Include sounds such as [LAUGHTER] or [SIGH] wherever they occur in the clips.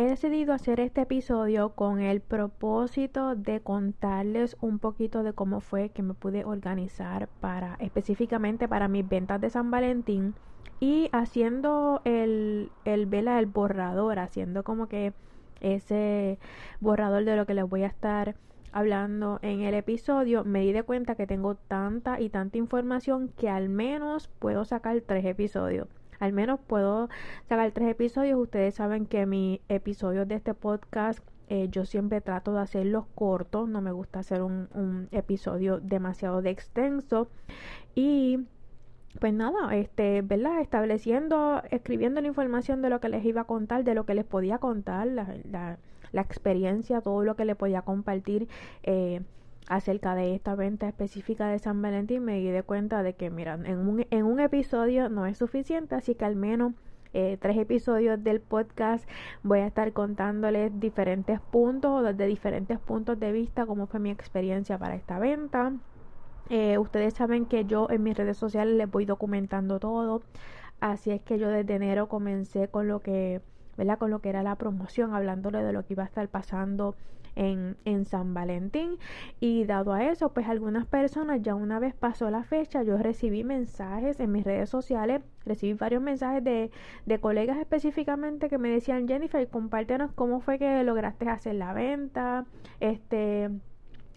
He decidido hacer este episodio con el propósito de contarles un poquito de cómo fue que me pude organizar para específicamente para mis ventas de San Valentín y haciendo el, el vela el borrador, haciendo como que ese borrador de lo que les voy a estar hablando en el episodio, me di de cuenta que tengo tanta y tanta información que al menos puedo sacar tres episodios al menos puedo sacar tres episodios. Ustedes saben que mis episodios de este podcast eh, yo siempre trato de hacerlos cortos, no me gusta hacer un, episodio demasiado de extenso y pues nada, este, ¿verdad? Estableciendo, escribiendo la información de lo que les iba a contar, de lo que les podía contar, la, la, la experiencia, todo lo que les podía compartir. Eh, acerca de esta venta específica de San Valentín me di de cuenta de que, mira, en un, en un episodio no es suficiente, así que al menos eh, tres episodios del podcast voy a estar contándoles diferentes puntos desde diferentes puntos de vista cómo fue mi experiencia para esta venta. Eh, ustedes saben que yo en mis redes sociales les voy documentando todo, así es que yo desde enero comencé con lo que, ¿verdad? Con lo que era la promoción, hablándole de lo que iba a estar pasando en, en, San Valentín. Y dado a eso pues algunas personas ya una vez pasó la fecha yo recibí mensajes en mis redes sociales recibí varios mensajes de, de colegas específicamente que me decían Jennifer compártenos cómo fue que lograste hacer la venta este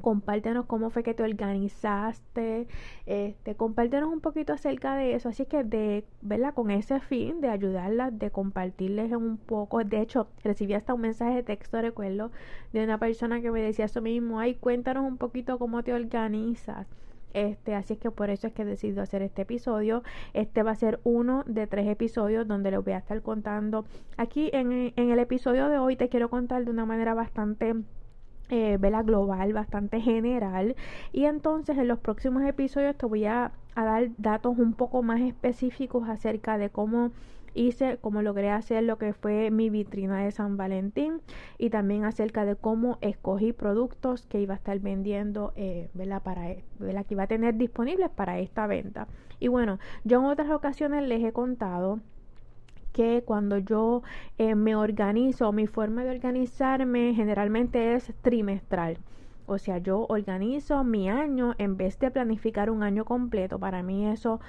compártenos cómo fue que te organizaste, este, compártenos un poquito acerca de eso, así que de, verla Con ese fin de ayudarlas, de compartirles un poco, de hecho, recibí hasta un mensaje de texto, recuerdo, de una persona que me decía eso mismo, ay, cuéntanos un poquito cómo te organizas. Este, así es que por eso es que he decidido hacer este episodio. Este va a ser uno de tres episodios donde les voy a estar contando. Aquí en, en el episodio de hoy te quiero contar de una manera bastante eh, vela global, bastante general. Y entonces en los próximos episodios te voy a, dar datos un poco más específicos acerca de cómo hice, cómo logré hacer lo que fue mi vitrina de San Valentín y también acerca de cómo escogí productos que iba a estar vendiendo, eh, Para, ¿verdad? Que iba a tener disponibles para esta venta. Y bueno, yo en otras ocasiones les he contado que cuando yo eh, me organizo, mi forma de organizarme generalmente es trimestral. O sea, yo organizo mi año en vez de planificar un año completo. Para mí eso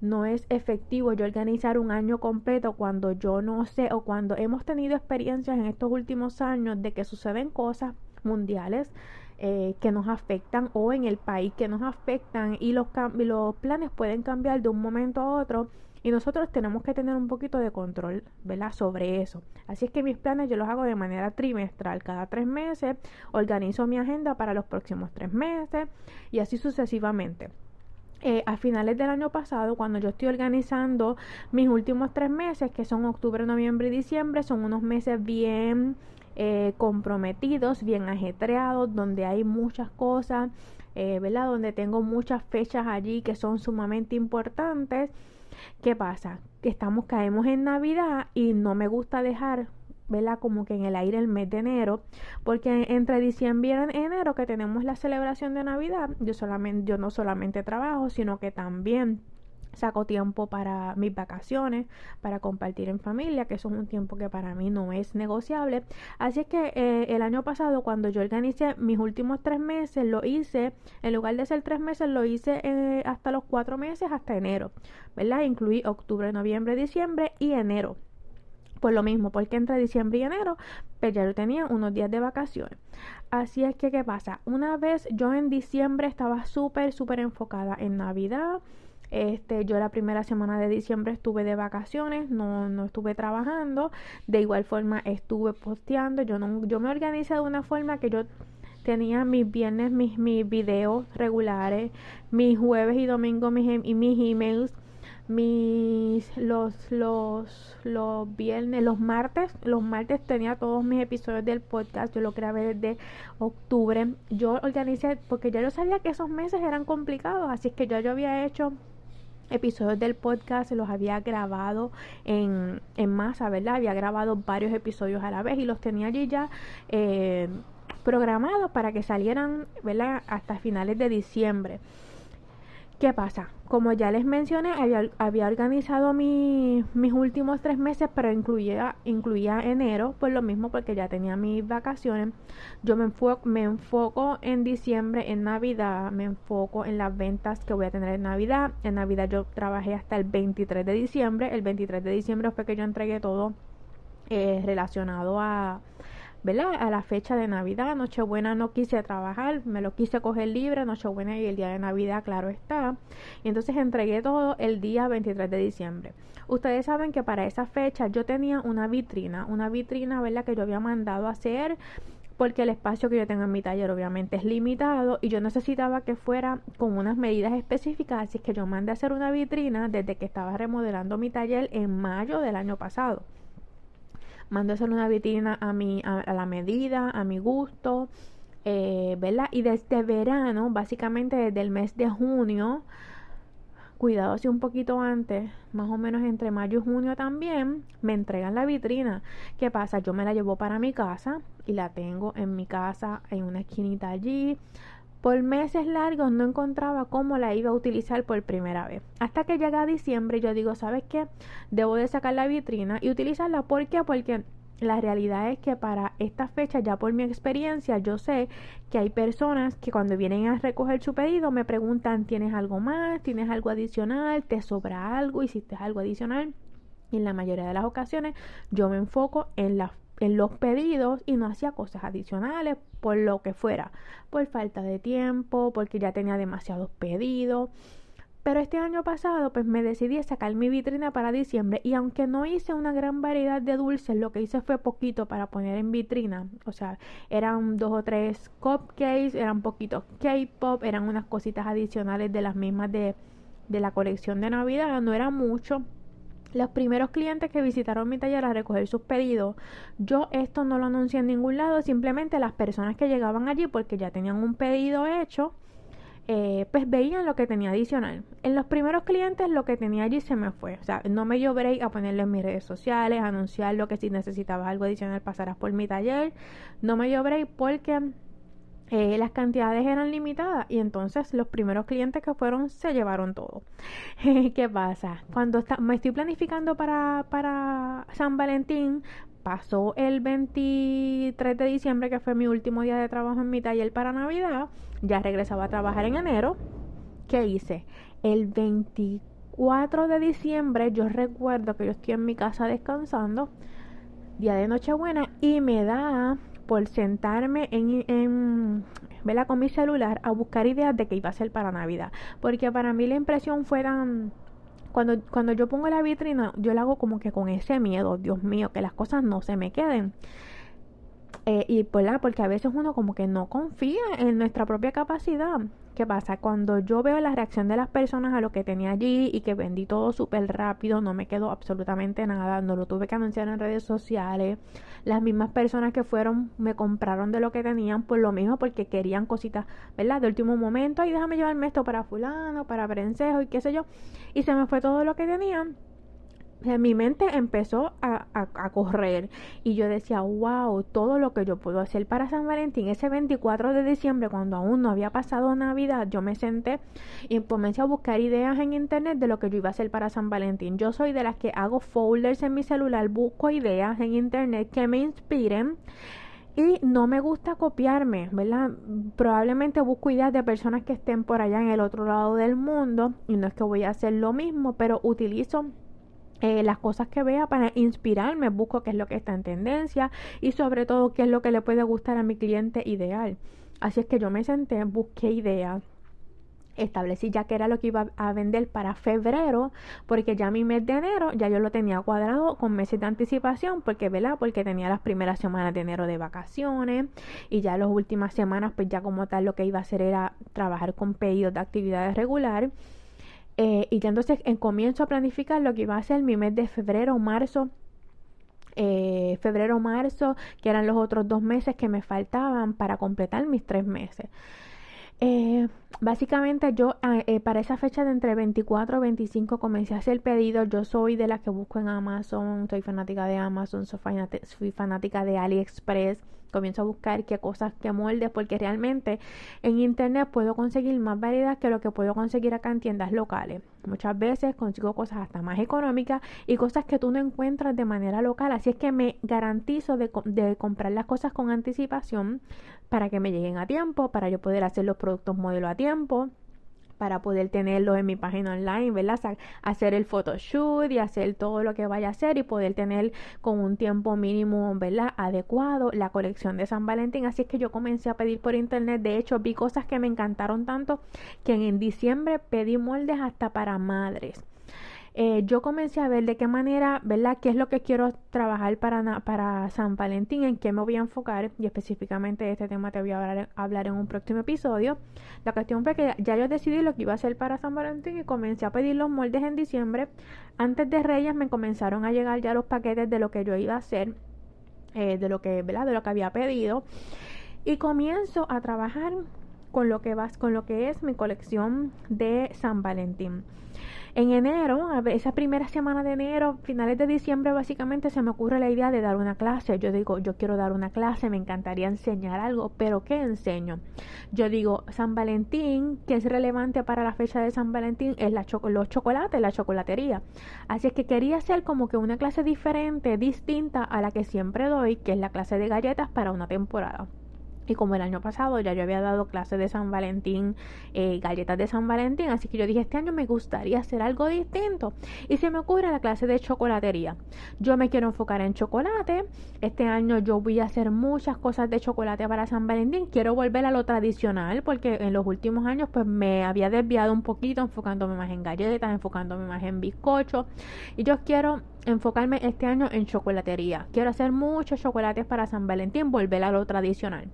no es efectivo yo organizar un año completo cuando yo no sé o cuando hemos tenido experiencias en estos últimos años de que suceden cosas mundiales eh, que nos afectan o en el país que nos afectan y los, los planes pueden cambiar de un momento a otro y nosotros tenemos que tener un poquito de control, ¿verdad? Sobre eso. Así es que mis planes yo los hago de manera trimestral. Cada tres meses organizo mi agenda para los próximos tres meses y así sucesivamente. Eh, a finales del año pasado, cuando yo estoy organizando mis últimos tres meses, que son octubre, noviembre y diciembre, son unos meses bien eh, comprometidos, bien ajetreados, donde hay muchas cosas, eh, ¿verdad? Donde tengo muchas fechas allí que son sumamente importantes. ¿Qué pasa? Que estamos, caemos en Navidad y no me gusta dejar ¿verdad? Como que en el aire el mes de enero, porque entre diciembre y enero que tenemos la celebración de Navidad, yo solamente yo no solamente trabajo, sino que también saco tiempo para mis vacaciones, para compartir en familia, que eso es un tiempo que para mí no es negociable. Así es que eh, el año pasado, cuando yo organicé mis últimos tres meses, lo hice, en lugar de ser tres meses, lo hice eh, hasta los cuatro meses, hasta enero, ¿verdad? Incluí octubre, noviembre, diciembre y enero. Pues lo mismo, porque entre diciembre y enero, pues ya yo tenía unos días de vacaciones. Así es que, ¿qué pasa? Una vez yo en diciembre estaba súper, súper enfocada en Navidad, este, yo la primera semana de diciembre estuve de vacaciones, no, no estuve trabajando. De igual forma estuve posteando. Yo no, yo me organizé de una forma que yo tenía mis viernes, mis, mis videos regulares, mis jueves y domingos, mis, em, y mis emails mis los los los viernes los martes los martes tenía todos mis episodios del podcast yo lo grabé desde octubre yo organicé porque ya yo sabía que esos meses eran complicados así que ya yo había hecho episodios del podcast los había grabado en, en masa verdad había grabado varios episodios a la vez y los tenía allí ya eh, programados para que salieran verdad hasta finales de diciembre. ¿Qué pasa? Como ya les mencioné, había, organizado mis últimos tres meses, pero incluía, incluía enero, pues lo mismo porque ya tenía mis vacaciones. Yo me enfoco, me enfoco en diciembre, en Navidad, me enfoco en las ventas que voy a tener en Navidad. En Navidad yo trabajé hasta el 23 de diciembre. El 23 de diciembre fue que yo entregué todo eh, relacionado a ¿verdad? A la fecha de Navidad, Nochebuena no quise trabajar, me lo quise coger libre, Nochebuena y el día de Navidad, claro está. Y entonces entregué todo el día 23 de diciembre. Ustedes saben que para esa fecha yo tenía una vitrina, una vitrina, ¿verdad? Que yo había mandado a hacer porque el espacio que yo tengo en mi taller obviamente es limitado y yo necesitaba que fuera con unas medidas específicas, así que yo mandé a hacer una vitrina desde que estaba remodelando mi taller en mayo del año pasado mando a hacer una vitrina a, mi, a, la medida, a mi gusto, eh, ¿verdad? Y desde verano, básicamente desde el mes de junio, cuidado si un poquito antes, más o menos entre mayo y junio también, me entregan la vitrina. ¿Qué pasa? Yo me la llevo para mi casa y la tengo en mi casa, en una esquinita allí. Por meses largos no encontraba cómo la iba a utilizar por primera vez. Hasta que llega diciembre yo digo, ¿sabes qué? Debo de sacar la vitrina y utilizarla. ¿Por qué? Porque la realidad es que para esta fecha, ya por mi experiencia, yo sé que hay personas que cuando vienen a recoger su pedido me preguntan, ¿tienes algo más? ¿Tienes algo adicional? ¿Te sobra algo? ¿Hiciste algo adicional? Y en la mayoría de las ocasiones yo me enfoco en la en los pedidos y no hacía cosas adicionales por lo que fuera, por falta de tiempo, porque ya tenía demasiados pedidos. Pero este año pasado pues me decidí a sacar mi vitrina para diciembre y aunque no hice una gran variedad de dulces, lo que hice fue poquito para poner en vitrina. O sea, eran dos o tres cupcakes, eran poquitos K-pop, eran unas cositas adicionales de las mismas de, de la colección de Navidad, no era mucho los primeros clientes que visitaron mi taller a recoger sus pedidos, yo esto no lo anuncié en ningún lado, simplemente las personas que llegaban allí porque ya tenían un pedido hecho, eh, pues veían lo que tenía adicional. En los primeros clientes lo que tenía allí se me fue. O sea, no me break a ponerlo en mis redes sociales, anunciar lo que si necesitabas algo adicional pasarás por mi taller. No me break porque eh, las cantidades eran limitadas y entonces los primeros clientes que fueron se llevaron todo. [LAUGHS] ¿Qué pasa? Cuando está, me estoy planificando para, para San Valentín, pasó el 23 de diciembre, que fue mi último día de trabajo en mi taller para Navidad, ya regresaba a trabajar en enero. ¿Qué hice? El 24 de diciembre, yo recuerdo que yo estoy en mi casa descansando, día de Nochebuena, y me da por sentarme en, en con mi celular a buscar ideas de qué iba a ser para Navidad. Porque para mí la impresión fue tan... Cuando, cuando yo pongo la vitrina, yo la hago como que con ese miedo, Dios mío, que las cosas no se me queden. Eh, y pues, porque a veces uno como que no confía en nuestra propia capacidad. ¿Qué pasa? Cuando yo veo la reacción de las personas a lo que tenía allí y que vendí todo súper rápido, no me quedó absolutamente nada, no lo tuve que anunciar en redes sociales. Las mismas personas que fueron me compraron de lo que tenían por lo mismo porque querían cositas, ¿verdad? De último momento, ay, déjame llevarme esto para fulano, para prensejo y qué sé yo. Y se me fue todo lo que tenían mi mente empezó a, correr y yo decía, wow, todo lo que yo puedo hacer para San Valentín, ese 24 de diciembre, cuando aún no había pasado Navidad, yo me senté y comencé a buscar ideas en internet de lo que yo iba a hacer para San Valentín. Yo soy de las que hago folders en mi celular, busco ideas en internet que me inspiren. Y no me gusta copiarme, ¿verdad? Probablemente busco ideas de personas que estén por allá en el otro lado del mundo. Y no es que voy a hacer lo mismo, pero utilizo eh, las cosas que vea para inspirarme, busco qué es lo que está en tendencia y sobre todo qué es lo que le puede gustar a mi cliente ideal. Así es que yo me senté, busqué ideas establecí ya que era lo que iba a vender para febrero porque ya mi mes de enero ya yo lo tenía cuadrado con meses de anticipación porque ¿verdad? porque tenía las primeras semanas de enero de vacaciones y ya las últimas semanas pues ya como tal lo que iba a hacer era trabajar con pedidos de actividades regulares Eh, y entonces en comienzo a planificar lo que iba a ser mi mes de febrero, marzo, eh, febrero, marzo, que eran los otros dos meses que me faltaban para completar mis tres meses. Eh, básicamente yo ah, eh, para esa fecha de entre 24 y 25 comencé a hacer pedidos. Yo soy de las que busco en Amazon, soy fanática de Amazon, soy fanática de AliExpress comienzo a buscar qué cosas, qué moldes, porque realmente en internet puedo conseguir más variedad que lo que puedo conseguir acá en tiendas locales. Muchas veces consigo cosas hasta más económicas y cosas que tú no encuentras de manera local. Así es que me garantizo de, de comprar las cosas con anticipación para que me lleguen a tiempo, para yo poder hacer los productos modelo a tiempo para poder tenerlo en mi página online, ¿verdad? Hacer el photoshoot y hacer todo lo que vaya a hacer y poder tener con un tiempo mínimo, ¿verdad? Adecuado la colección de San Valentín. Así es que yo comencé a pedir por internet. De hecho, vi cosas que me encantaron tanto que en diciembre pedí moldes hasta para madres. Eh, yo comencé a ver de qué manera, ¿verdad? ¿Qué es lo que quiero trabajar para, para San Valentín? ¿En qué me voy a enfocar? Y específicamente de este tema te voy a hablar, en un próximo episodio. La cuestión fue que ya yo decidí lo que iba a hacer para San Valentín y comencé a pedir los moldes en diciembre. Antes de Reyes me comenzaron a llegar ya los paquetes de lo que yo iba a hacer, eh, de lo que, ¿verdad? De lo que había pedido. Y comienzo a trabajar con lo que vas, con lo que es mi colección de San Valentín. En enero, esa primera semana de enero, finales de diciembre, básicamente se me ocurre la idea de dar una clase. Yo digo, yo quiero dar una clase, me encantaría enseñar algo, pero ¿qué enseño? Yo digo, San Valentín, que es relevante para la fecha de San Valentín, es la los chocolates, la chocolatería. Así es que quería hacer como que una clase diferente, distinta a la que siempre doy, que es la clase de galletas para una temporada. Y como el año pasado ya yo había dado clases de San Valentín, eh, galletas de San Valentín, así que yo dije, este año me gustaría hacer algo distinto. Y se me ocurre la clase de chocolatería. Yo me quiero enfocar en chocolate. Este año yo voy a hacer muchas cosas de chocolate para San Valentín. Quiero volver a lo tradicional porque en los últimos años pues me había desviado un poquito enfocándome más en galletas, enfocándome más en bizcocho. Y yo quiero enfocarme este año en chocolatería. Quiero hacer muchos chocolates para San Valentín, volver a lo tradicional.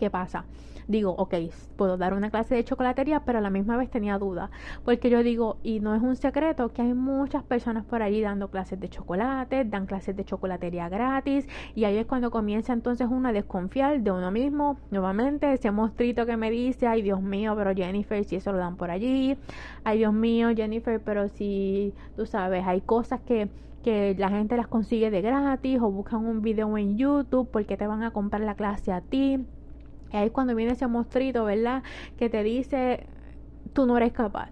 ¿Qué pasa? Digo, ok, puedo dar una clase de chocolatería, pero a la misma vez tenía duda. Porque yo digo, y no es un secreto, que hay muchas personas por allí dando clases de chocolate, dan clases de chocolatería gratis. Y ahí es cuando comienza entonces uno a desconfiar de uno mismo. Nuevamente, ese monstruito que me dice, ay Dios mío, pero Jennifer, si eso lo dan por allí. Ay Dios mío, Jennifer, pero si tú sabes, hay cosas que que la gente las consigue de gratis o buscan un video en YouTube porque te van a comprar la clase a ti y ahí es cuando viene ese monstruito, ¿verdad? Que te dice, tú no eres capaz.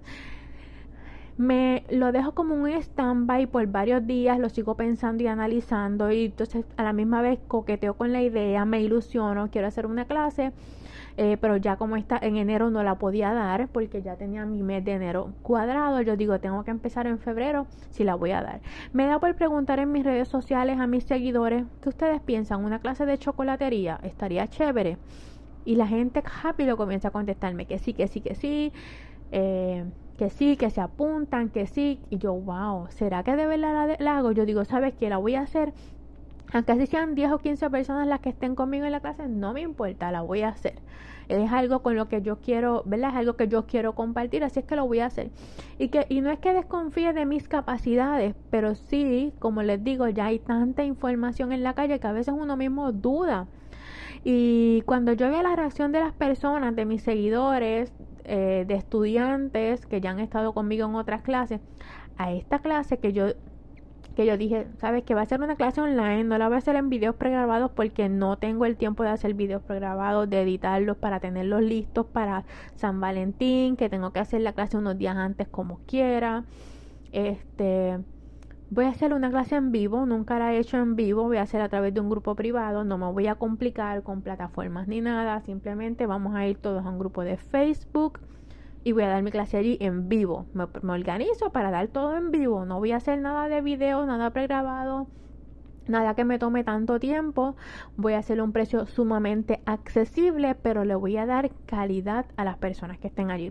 Me lo dejo como un stand-by por varios días, lo sigo pensando y analizando y entonces a la misma vez coqueteo con la idea, me ilusiono, quiero hacer una clase, eh, pero ya como está en enero no la podía dar porque ya tenía mi mes de enero cuadrado, yo digo tengo que empezar en febrero si la voy a dar. Me da por preguntar en mis redes sociales a mis seguidores, ¿qué ustedes piensan? ¿Una clase de chocolatería estaría chévere? Y la gente rápido comienza a contestarme que sí, que sí, que sí, eh, que sí, que se apuntan, que sí. Y yo, wow, ¿será que de verdad la, hago? Yo digo, ¿sabes qué? La voy a hacer. Aunque así sean 10 o 15 personas las que estén conmigo en la clase, no me importa, la voy a hacer. Es algo con lo que yo quiero, ¿verdad? Es algo que yo quiero compartir, así es que lo voy a hacer. Y, que, y no es que desconfíe de mis capacidades, pero sí, como les digo, ya hay tanta información en la calle que a veces uno mismo duda y cuando yo veo la reacción de las personas, de mis seguidores, eh, de estudiantes que ya han estado conmigo en otras clases, a esta clase que yo que yo dije, sabes que va a ser una clase online, no la voy a hacer en videos pregrabados porque no tengo el tiempo de hacer videos pregrabados, de editarlos para tenerlos listos para San Valentín, que tengo que hacer la clase unos días antes como quiera. Este, Voy a hacer una clase en vivo, nunca la he hecho en vivo, voy a hacer a través de un grupo privado, no me voy a complicar con plataformas ni nada, simplemente vamos a ir todos a un grupo de Facebook y voy a dar mi clase allí en vivo. Me, organizo para dar todo en vivo, no voy a hacer nada de video, nada pregrabado, nada que me tome tanto tiempo, voy a hacer un precio sumamente accesible, pero le voy a dar calidad a las personas que estén allí.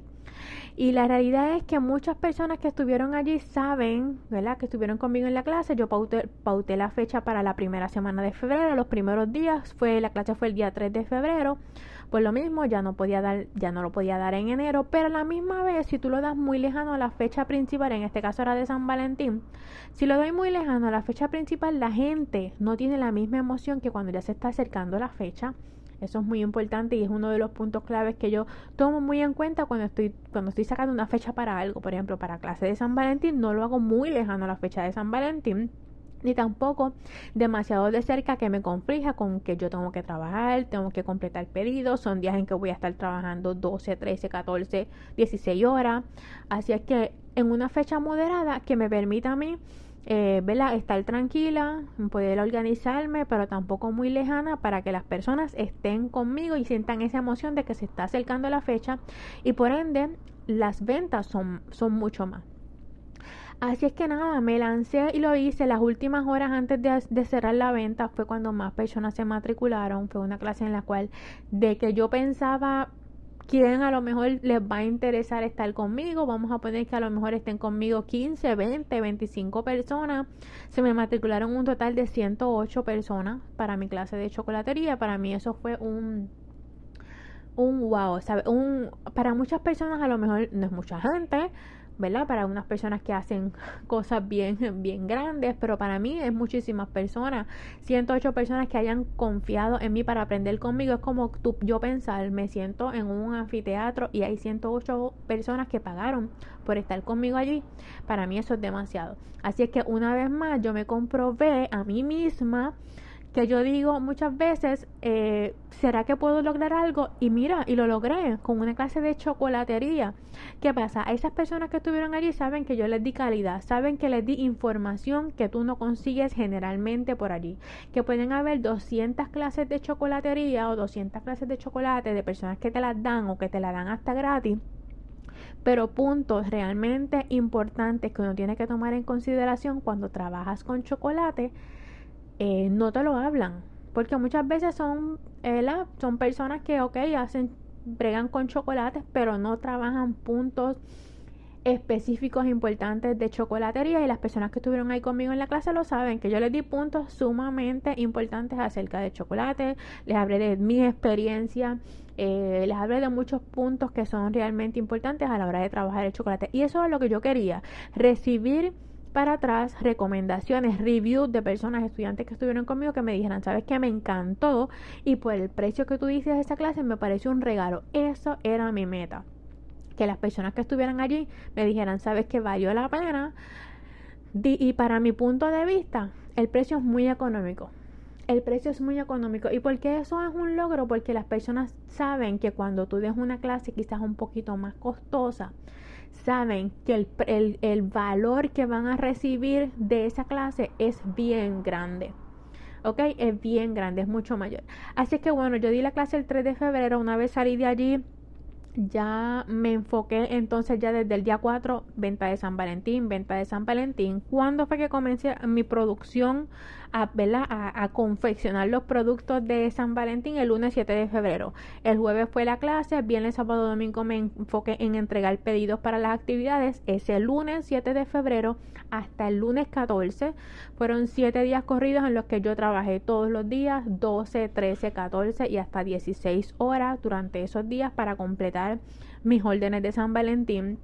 Y la realidad es que muchas personas que estuvieron allí saben, ¿verdad? Que estuvieron conmigo en la clase. Yo pauté, pauté, la fecha para la primera semana de febrero. Los primeros días fue, la clase fue el día 3 de febrero. Por lo mismo, ya no podía dar, ya no lo podía dar en enero, pero a la misma vez, si tú lo das muy lejano a la fecha principal, en este caso era de San Valentín, si lo doy muy lejano a la fecha principal, la gente no tiene la misma emoción que cuando ya se está acercando la fecha. Eso es muy importante y es uno de los puntos claves que yo tomo muy en cuenta cuando estoy, cuando estoy sacando una fecha para algo. Por ejemplo, para clase de San Valentín, no lo hago muy lejano a la fecha de San Valentín ni tampoco demasiado de cerca que me conflija con que yo tengo que trabajar, tengo que completar pedidos, son días en que voy a estar trabajando 12, 13, 14, 16 horas, así es que en una fecha moderada que me permita a mí eh, estar tranquila, poder organizarme, pero tampoco muy lejana para que las personas estén conmigo y sientan esa emoción de que se está acercando la fecha y por ende las ventas son, son mucho más. Así es que nada, me lancé y lo hice. Las últimas horas antes de, cerrar la venta fue cuando más personas se matricularon. Fue una clase en la cual de que yo pensaba quién a lo mejor les va a interesar estar conmigo. Vamos a poner que a lo mejor estén conmigo 15, 20, 25 personas. Se me matricularon un total de 108 personas para mi clase de chocolatería. Para mí eso fue un un wow, ¿sabe? Un, para muchas personas a lo mejor no es mucha gente, ¿verdad? Para unas personas que hacen [LAUGHS] cosas bien, bien grandes, pero para mí es muchísimas personas. 108 personas que hayan confiado en mí para aprender conmigo. Es como tú, yo pensar, me siento en un anfiteatro y hay 108 personas que pagaron por estar conmigo allí. Para mí eso es demasiado. Así es que una vez más yo me comprobé a mí misma que yo digo muchas veces, eh, ¿será que puedo lograr algo? Y mira, y lo logré con una clase de chocolatería. ¿Qué pasa? A esas personas que estuvieron allí saben que yo les di calidad, saben que les di información que tú no consigues generalmente por allí. Que pueden haber 200 clases de chocolatería o 200 clases de chocolate de personas que te las dan o que te las dan hasta gratis pero puntos realmente importantes que uno tiene que tomar en consideración cuando trabajas con chocolate eh, no te lo hablan. Porque muchas veces son, son personas que, ok, hacen, bregan con chocolates, pero no trabajan puntos específicos importantes de chocolatería y las personas que estuvieron ahí conmigo en la clase lo saben, que yo les di puntos sumamente importantes acerca de chocolate, les hablé de mi experiencia, eh, les hablé de muchos puntos que son realmente importantes a la hora de trabajar el chocolate y eso es lo que yo quería, recibir para atrás recomendaciones, reviews de personas, estudiantes que estuvieron conmigo que me dijeran, sabes que me encantó y por el precio que tú dices de esa clase me pareció un regalo. Eso era mi meta. Que las personas que estuvieran allí me dijeran, sabes que valió la pena. Y para mi punto de vista, el precio es muy económico. El precio es muy económico. ¿Y por qué eso es un logro? Porque las personas saben que cuando tú des una clase quizás un poquito más costosa, saben que el, el, valor que van a recibir de esa clase es bien grande. ¿ok? Es bien grande, es mucho mayor. Así que bueno, yo di la clase el 3 de febrero, una vez salí de allí, ya me enfoqué entonces ya desde el día 4, venta de San Valentín, venta de San Valentín. ¿Cuándo fue que comencé mi producción a, a, confeccionar los productos de San Valentín? El lunes 7 de febrero. El jueves fue la clase, viernes, sábado, domingo me enfoqué en entregar pedidos para las actividades. Ese lunes 7 de febrero hasta el lunes 14 fueron 7 días corridos en los que yo trabajé todos los días, 12, 13, 14 y hasta 16 horas durante esos días para completar mis órdenes de San Valentín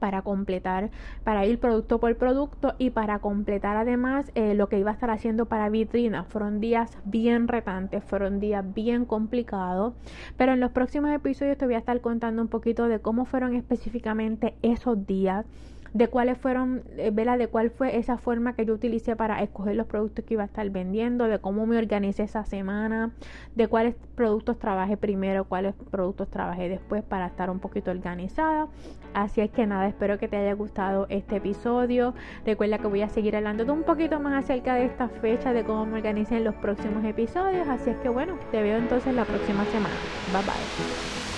para completar, para ir producto por producto y para completar además eh, lo que iba a estar haciendo para vitrina. Fueron días bien retantes, fueron días bien complicados, pero en los próximos episodios te voy a estar contando un poquito de cómo fueron específicamente esos días de cuáles fueron, eh, ¿verdad? De cuál fue esa forma que yo utilicé para escoger los productos que iba a estar vendiendo, de cómo me organicé esa semana, de cuáles productos trabajé primero, cuáles productos trabajé después para estar un poquito organizada. Así es que nada, espero que te haya gustado este episodio. Recuerda que voy a seguir hablando un poquito más acerca de esta fecha, de cómo me organicé en los próximos episodios. Así es que bueno, te veo entonces la próxima semana. Bye bye.